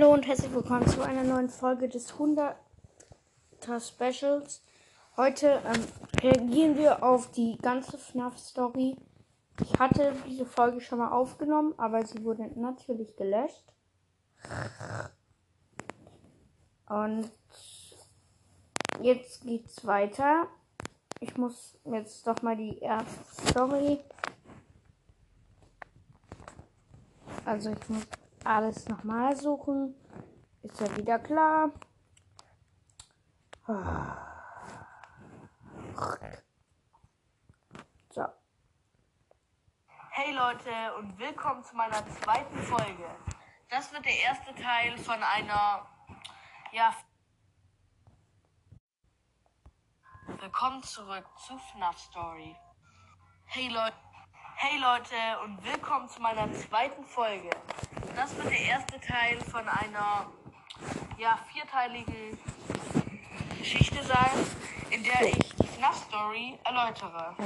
Hallo und herzlich willkommen zu einer neuen Folge des 100er Specials. Heute ähm, reagieren wir auf die ganze FNAF-Story. Ich hatte diese Folge schon mal aufgenommen, aber sie wurde natürlich gelöscht. Und jetzt geht's weiter. Ich muss jetzt doch mal die erste Story. Also ich muss alles nochmal suchen. Ist ja wieder klar. So. Hey Leute und willkommen zu meiner zweiten Folge. Das wird der erste Teil von einer, ja, willkommen zurück zu FNAF Story. Hey Leute, hey Leute und willkommen zu meiner zweiten Folge. Das wird der erste Teil von einer, ja, vierteiligen Geschichte sein, in der ich die FNAF Story erläutere.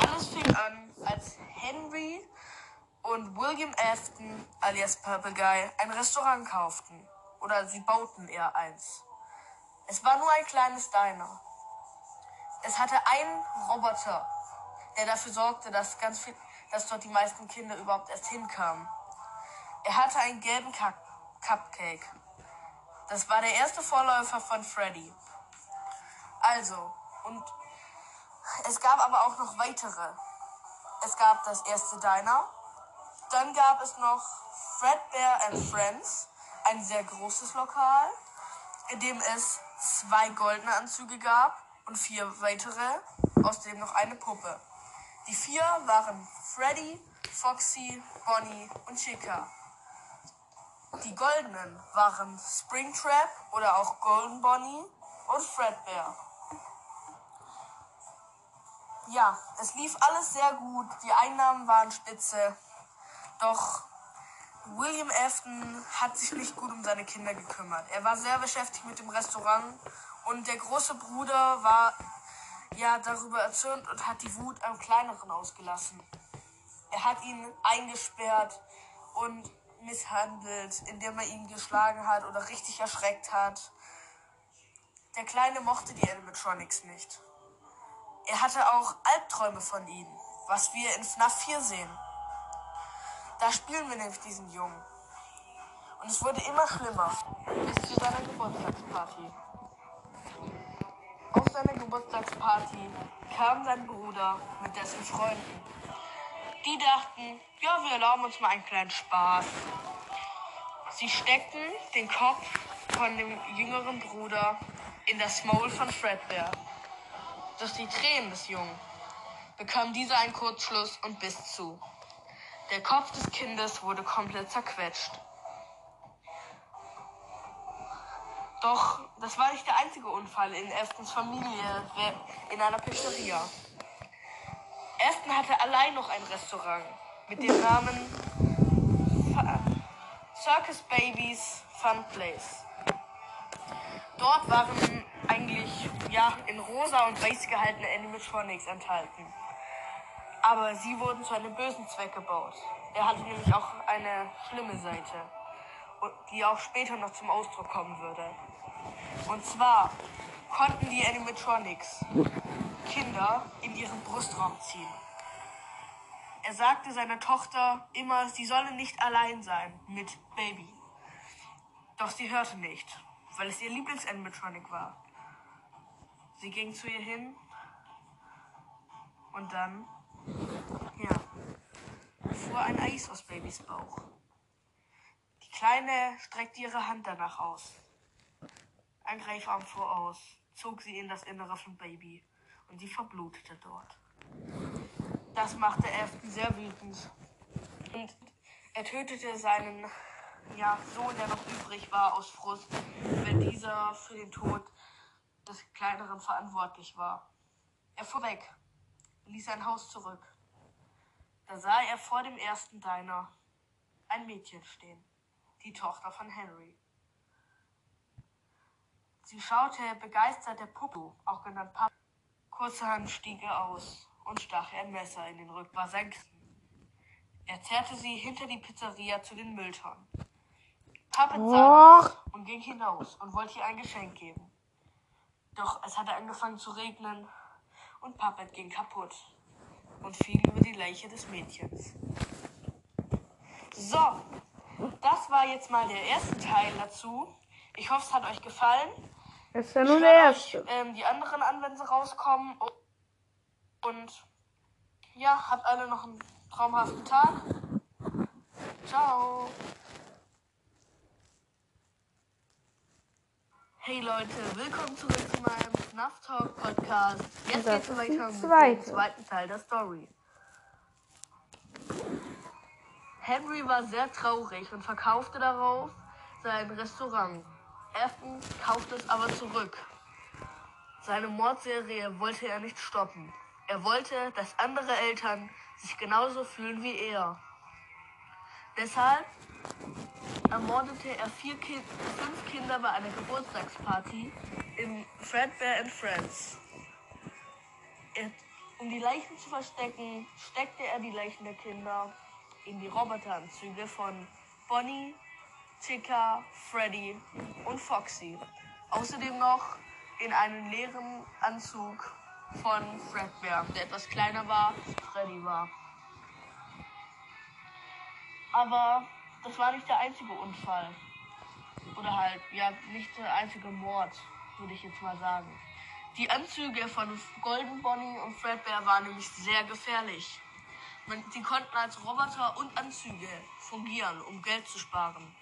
Alles fing an, als Henry und William Afton, alias Purple Guy, ein Restaurant kauften. Oder sie bauten eher eins. Es war nur ein kleines Diner. Es hatte einen Roboter, der dafür sorgte, dass ganz viel, dass dort die meisten Kinder überhaupt erst hinkamen. Er hatte einen gelben Cup Cupcake. Das war der erste Vorläufer von Freddy. Also, und es gab aber auch noch weitere. Es gab das erste Diner. Dann gab es noch Fredbear and Friends, ein sehr großes Lokal, in dem es zwei goldene Anzüge gab und vier weitere, außerdem noch eine Puppe. Die vier waren Freddy, Foxy, Bonnie und Chica. Die goldenen waren Springtrap oder auch Golden Bonnie und Fredbear. Ja, es lief alles sehr gut, die Einnahmen waren spitze, doch William Afton hat sich nicht gut um seine Kinder gekümmert. Er war sehr beschäftigt mit dem Restaurant und der große Bruder war ja darüber erzürnt und hat die Wut am kleineren ausgelassen. Er hat ihn eingesperrt und misshandelt, indem er ihn geschlagen hat oder richtig erschreckt hat. Der Kleine mochte die Animatronics nicht. Er hatte auch Albträume von ihnen, was wir in FNAF 4 sehen. Da spielen wir nämlich diesen Jungen. Und es wurde immer schlimmer, bis zu seiner Geburtstagsparty. Auf seiner Geburtstagsparty kam sein Bruder mit dessen Freunden. Die dachten, ja, wir erlauben uns mal einen kleinen Spaß. Sie steckten den Kopf von dem jüngeren Bruder in das Maul von Fredbear. Durch die Tränen des Jungen bekam dieser einen Kurzschluss und biss zu. Der Kopf des Kindes wurde komplett zerquetscht. Doch das war nicht der einzige Unfall in Aftons Familie in einer Pizzeria. Afton hatte allein noch ein Restaurant mit dem Namen Circus Babies Fun Place. Dort waren eigentlich ja in rosa und weiß gehaltene Animatronics enthalten. Aber sie wurden zu einem bösen Zweck gebaut. Er hatte nämlich auch eine schlimme Seite, die auch später noch zum Ausdruck kommen würde. Und zwar konnten die Animatronics Kinder in ihren Brustraum ziehen. Er sagte seiner Tochter immer, sie solle nicht allein sein mit Baby. Doch sie hörte nicht, weil es ihr Lieblings-Animatronic war. Sie ging zu ihr hin und dann, ja, fuhr ein Eis aus Babys Bauch. Die Kleine streckte ihre Hand danach aus. Ein Greifarm fuhr aus, zog sie in das Innere von Baby und sie verblutete dort. Das machte Afton sehr wütend. Und er tötete seinen ja, Sohn, der noch übrig war, aus Frust, wenn dieser für den Tod des Kleineren verantwortlich war. Er fuhr weg, ließ sein Haus zurück. Da sah er vor dem ersten Diner ein Mädchen stehen, die Tochter von Henry. Sie schaute begeistert der Puppe, auch genannt Papa. Kurzerhand stieg er aus und stach ihr ein Messer in den Rücken. War sein Er zerrte sie hinter die Pizzeria zu den Mülltonnen. Puppet sah und ging hinaus und wollte ihr ein Geschenk geben. Doch es hatte angefangen zu regnen und Puppet ging kaputt und fiel über die Leiche des Mädchens. So, das war jetzt mal der erste Teil dazu. Ich hoffe, es hat euch gefallen. Das ist ja nur der erste. euch ähm, die anderen an, wenn sie rauskommen. Und ja, habt alle noch einen traumhaften Tag. Ciao. Hey Leute, willkommen zurück zu meinem FNAF Talk Podcast. Jetzt geht's weiter mit dem zweite. zweiten Teil der Story. Henry war sehr traurig und verkaufte darauf sein Restaurant. Afton kaufte es aber zurück. Seine Mordserie wollte er nicht stoppen. Er wollte, dass andere Eltern sich genauso fühlen wie er. Deshalb ermordete er vier kind, fünf Kinder bei einer Geburtstagsparty im Fredbear and Friends. Er, um die Leichen zu verstecken, steckte er die Leichen der Kinder in die Roboteranzüge von Bonnie, Tika, Freddy und Foxy. Außerdem noch in einen leeren Anzug von Fredbear, der etwas kleiner war, Freddy war. Aber das war nicht der einzige Unfall. Oder halt, ja, nicht der einzige Mord, würde ich jetzt mal sagen. Die Anzüge von Golden Bonnie und Fredbear waren nämlich sehr gefährlich. Man, sie konnten als Roboter und Anzüge fungieren, um Geld zu sparen.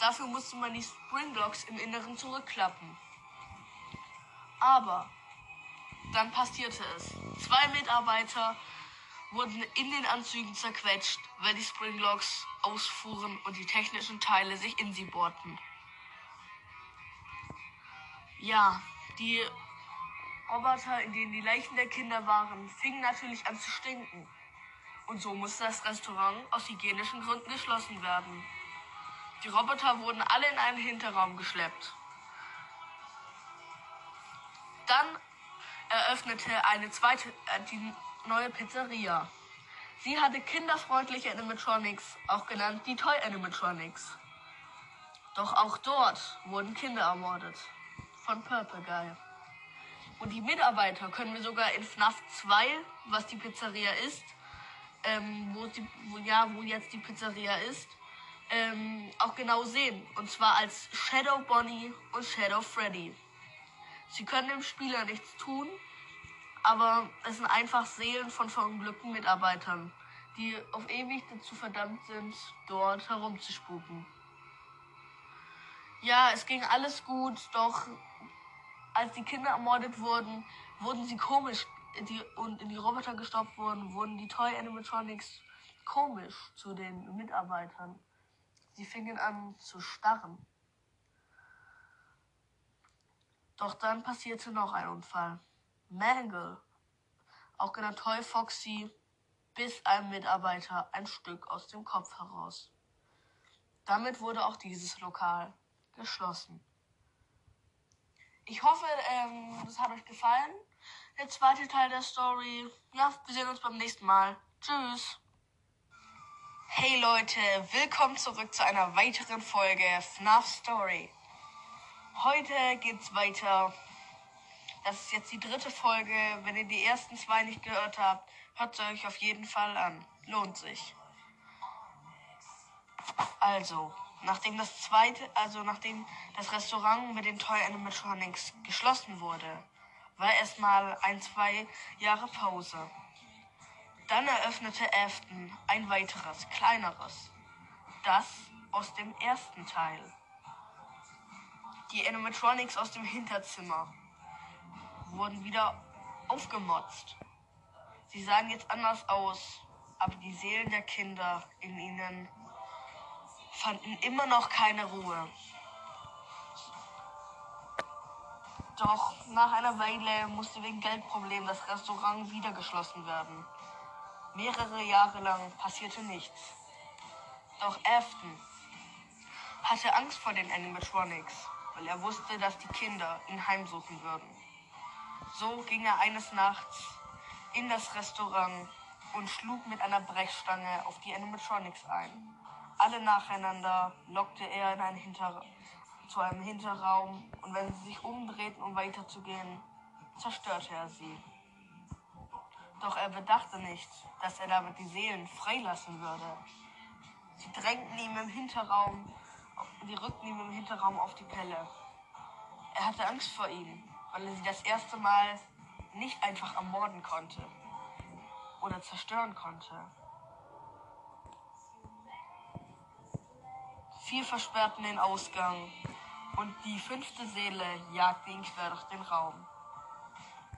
Dafür musste man die Springblocks im Inneren zurückklappen. Aber dann passierte es. Zwei Mitarbeiter wurden in den Anzügen zerquetscht, weil die Springlocks ausfuhren und die technischen Teile sich in sie bohrten. Ja, die Roboter, in denen die Leichen der Kinder waren, fingen natürlich an zu stinken. Und so musste das Restaurant aus hygienischen Gründen geschlossen werden. Die Roboter wurden alle in einen Hinterraum geschleppt. Dann eröffnete eine zweite, äh, die neue Pizzeria. Sie hatte kinderfreundliche Animatronics, auch genannt die Toy Animatronics. Doch auch dort wurden Kinder ermordet. Von Purple Guy. Und die Mitarbeiter können wir sogar in FNAF 2, was die Pizzeria ist, ähm, wo, die, wo, ja, wo jetzt die Pizzeria ist, ähm, auch genau sehen. Und zwar als Shadow Bonnie und Shadow Freddy. Sie können dem Spieler nichts tun, aber es sind einfach Seelen von verunglückten Mitarbeitern, die auf ewig dazu verdammt sind, dort herumzuspuken. Ja, es ging alles gut, doch als die Kinder ermordet wurden, wurden sie komisch die, und in die Roboter gestoppt wurden, wurden die Toy Animatronics komisch zu den Mitarbeitern. Sie fingen an zu starren. Doch dann passierte noch ein Unfall. Mangle, auch genannt Toy Foxy, biss einem Mitarbeiter ein Stück aus dem Kopf heraus. Damit wurde auch dieses Lokal geschlossen. Ich hoffe, ähm, das hat euch gefallen. Der zweite Teil der Story. Ja, wir sehen uns beim nächsten Mal. Tschüss. Hey Leute, willkommen zurück zu einer weiteren Folge FNAF Story. Heute geht's weiter. Das ist jetzt die dritte Folge. Wenn ihr die ersten zwei nicht gehört habt, hört sie euch auf jeden Fall an. Lohnt sich. Also, nachdem das zweite, also nachdem das Restaurant mit den Toy Animatronics geschlossen wurde, war erstmal ein, zwei Jahre Pause. Dann eröffnete Afton ein weiteres, kleineres. Das aus dem ersten Teil. Die Animatronics aus dem Hinterzimmer wurden wieder aufgemotzt. Sie sahen jetzt anders aus, aber die Seelen der Kinder in ihnen fanden immer noch keine Ruhe. Doch nach einer Weile musste wegen Geldproblemen das Restaurant wieder geschlossen werden. Mehrere Jahre lang passierte nichts. Doch Afton hatte Angst vor den Animatronics, weil er wusste, dass die Kinder ihn heimsuchen würden. So ging er eines Nachts in das Restaurant und schlug mit einer Brechstange auf die Animatronics ein. Alle nacheinander lockte er in einen Hinter zu einem Hinterraum und wenn sie sich umdrehten, um weiterzugehen, zerstörte er sie. Doch er bedachte nicht, dass er damit die Seelen freilassen würde. Sie drängten ihm im Hinterraum, die rückten ihm im Hinterraum auf die Pelle. Er hatte Angst vor ihnen, weil er sie das erste Mal nicht einfach ermorden konnte oder zerstören konnte. Vier versperrten den Ausgang und die fünfte Seele jagte ihn quer durch den Raum.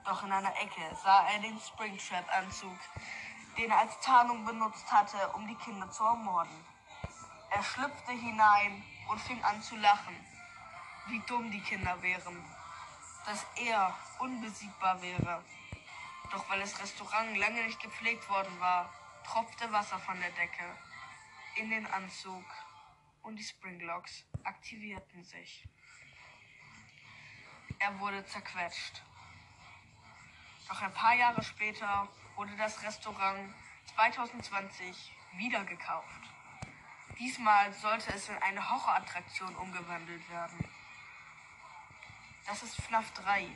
Doch in einer Ecke sah er den Springtrap-Anzug, den er als Tarnung benutzt hatte, um die Kinder zu ermorden. Er schlüpfte hinein und fing an zu lachen, wie dumm die Kinder wären, dass er unbesiegbar wäre. Doch weil das Restaurant lange nicht gepflegt worden war, tropfte Wasser von der Decke in den Anzug und die Springlocks aktivierten sich. Er wurde zerquetscht. Doch ein paar Jahre später wurde das Restaurant 2020 wieder gekauft. Diesmal sollte es in eine Horrorattraktion umgewandelt werden. Das ist FNAF 3.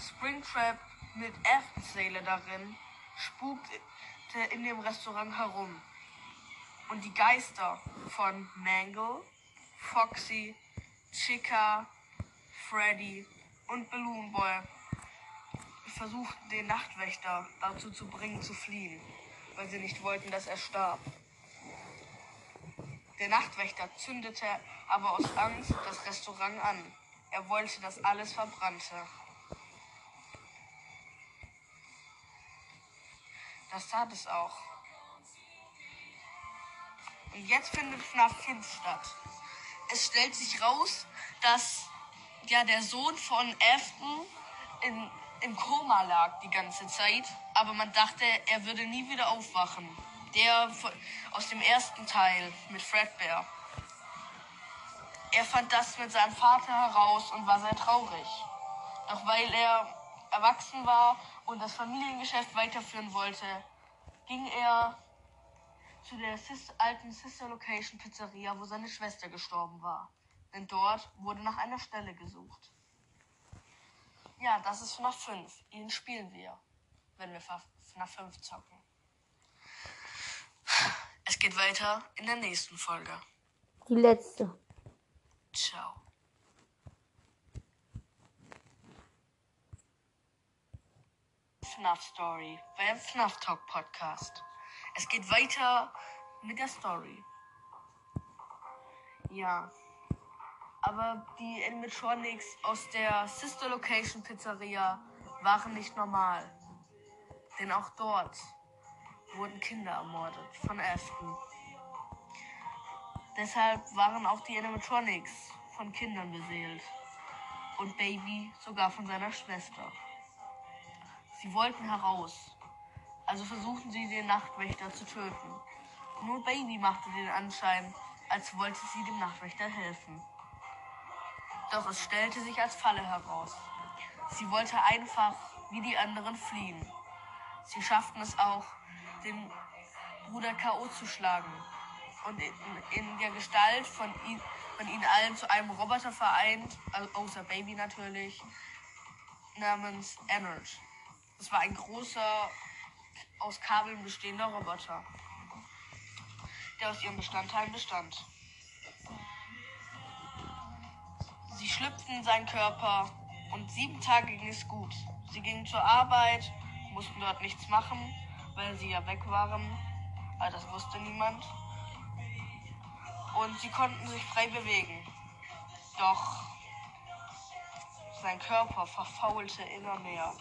Springtrap mit F-Seele darin spukte in dem Restaurant herum. Und die Geister von Mangle, Foxy, Chica, Freddy und Balloon Boy versuchten den Nachtwächter dazu zu bringen, zu fliehen, weil sie nicht wollten, dass er starb. Der Nachtwächter zündete aber aus Angst das Restaurant an. Er wollte, dass alles verbrannte. Das tat es auch. Und jetzt findet FNAF 5 statt. Es stellt sich raus, dass ja der Sohn von Afton in, im Koma lag die ganze Zeit, aber man dachte, er würde nie wieder aufwachen. Der aus dem ersten Teil mit Fredbear. Er fand das mit seinem Vater heraus und war sehr traurig. Doch weil er erwachsen war und das Familiengeschäft weiterführen wollte, ging er zu der alten Sister Location Pizzeria, wo seine Schwester gestorben war. Denn dort wurde nach einer Stelle gesucht. Ja, das ist FNAF 5. Ihn spielen wir, wenn wir FNAF 5 zocken. Es geht weiter in der nächsten Folge. Die letzte. Ciao. FNAF Story beim FNAF Talk Podcast. Es geht weiter mit der Story. Ja. Aber die Animatronics aus der Sister Location Pizzeria waren nicht normal. Denn auch dort wurden Kinder ermordet von Afton. Deshalb waren auch die Animatronics von Kindern beseelt. Und Baby sogar von seiner Schwester. Sie wollten heraus. Also versuchten sie, den Nachtwächter zu töten. Nur Baby machte den Anschein, als wollte sie dem Nachtwächter helfen. Doch es stellte sich als Falle heraus. Sie wollte einfach wie die anderen fliehen. Sie schafften es auch, den Bruder K.O. zu schlagen und in, in der Gestalt von, ihn, von ihnen allen zu einem Roboter vereint, also außer Baby natürlich, namens Energy. Es war ein großer, aus Kabeln bestehender Roboter, der aus ihren Bestandteilen bestand. Sie schlüpften in seinen Körper und sieben Tage ging es gut. Sie gingen zur Arbeit, mussten dort nichts machen, weil sie ja weg waren. Aber das wusste niemand. Und sie konnten sich frei bewegen. Doch sein Körper verfaulte immer mehr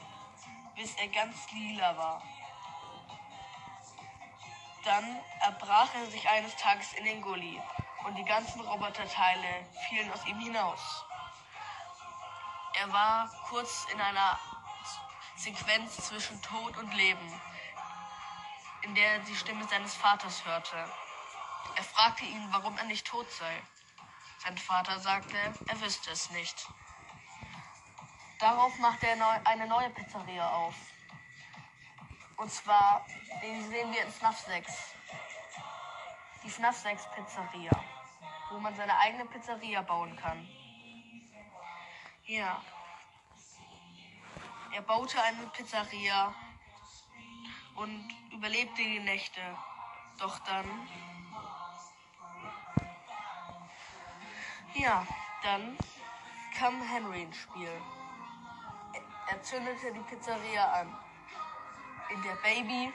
bis er ganz lila war. Dann erbrach er sich eines Tages in den Gully und die ganzen Roboterteile fielen aus ihm hinaus. Er war kurz in einer Sequenz zwischen Tod und Leben, in der er die Stimme seines Vaters hörte. Er fragte ihn, warum er nicht tot sei. Sein Vater sagte, er wüsste es nicht. Darauf macht er neu, eine neue Pizzeria auf. Und zwar, den sehen wir in FNAF 6. die FNAF 6 Pizzeria, wo man seine eigene Pizzeria bauen kann. Ja. Er baute eine Pizzeria und überlebte die Nächte. Doch dann. Ja, dann kam Henry ins Spiel. Er zündete die Pizzeria an, in der Baby,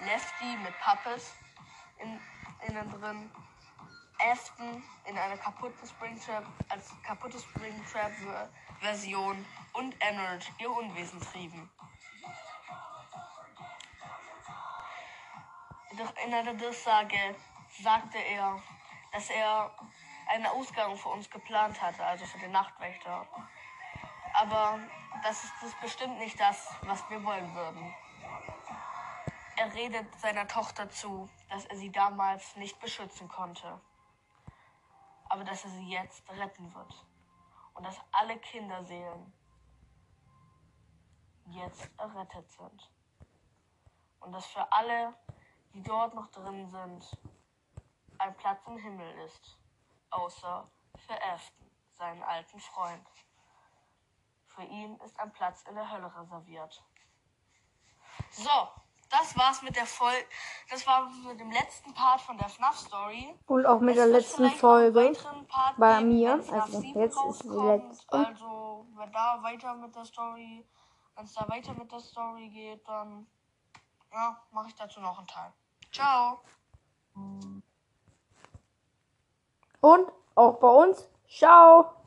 Lefty mit Puppet in, innen drin, Afton in einer kaputten Springtrap als kaputte Springtrap Version und Emerald ihr Unwesen trieben. Doch in einer Durchsage sagte er, dass er einen Ausgang für uns geplant hatte, also für den Nachtwächter. Aber das ist bestimmt nicht das, was wir wollen würden. Er redet seiner Tochter zu, dass er sie damals nicht beschützen konnte, aber dass er sie jetzt retten wird und dass alle Kinderseelen jetzt errettet sind und dass für alle, die dort noch drin sind, ein Platz im Himmel ist, außer für Afton, seinen alten Freund. Für ihn ist ein Platz in der Hölle reserviert. So, das war's mit der Folge. Das war mit dem letzten Part von der FNAF Story. Und auch mit Es der letzten Folge. bei geben, mir. Also 7 jetzt ist die letzte. Also, wenn da weiter mit der Story, wenn es da weiter mit der Story geht, dann ja, mache ich dazu noch einen Teil. Ciao. Und auch bei uns. Ciao.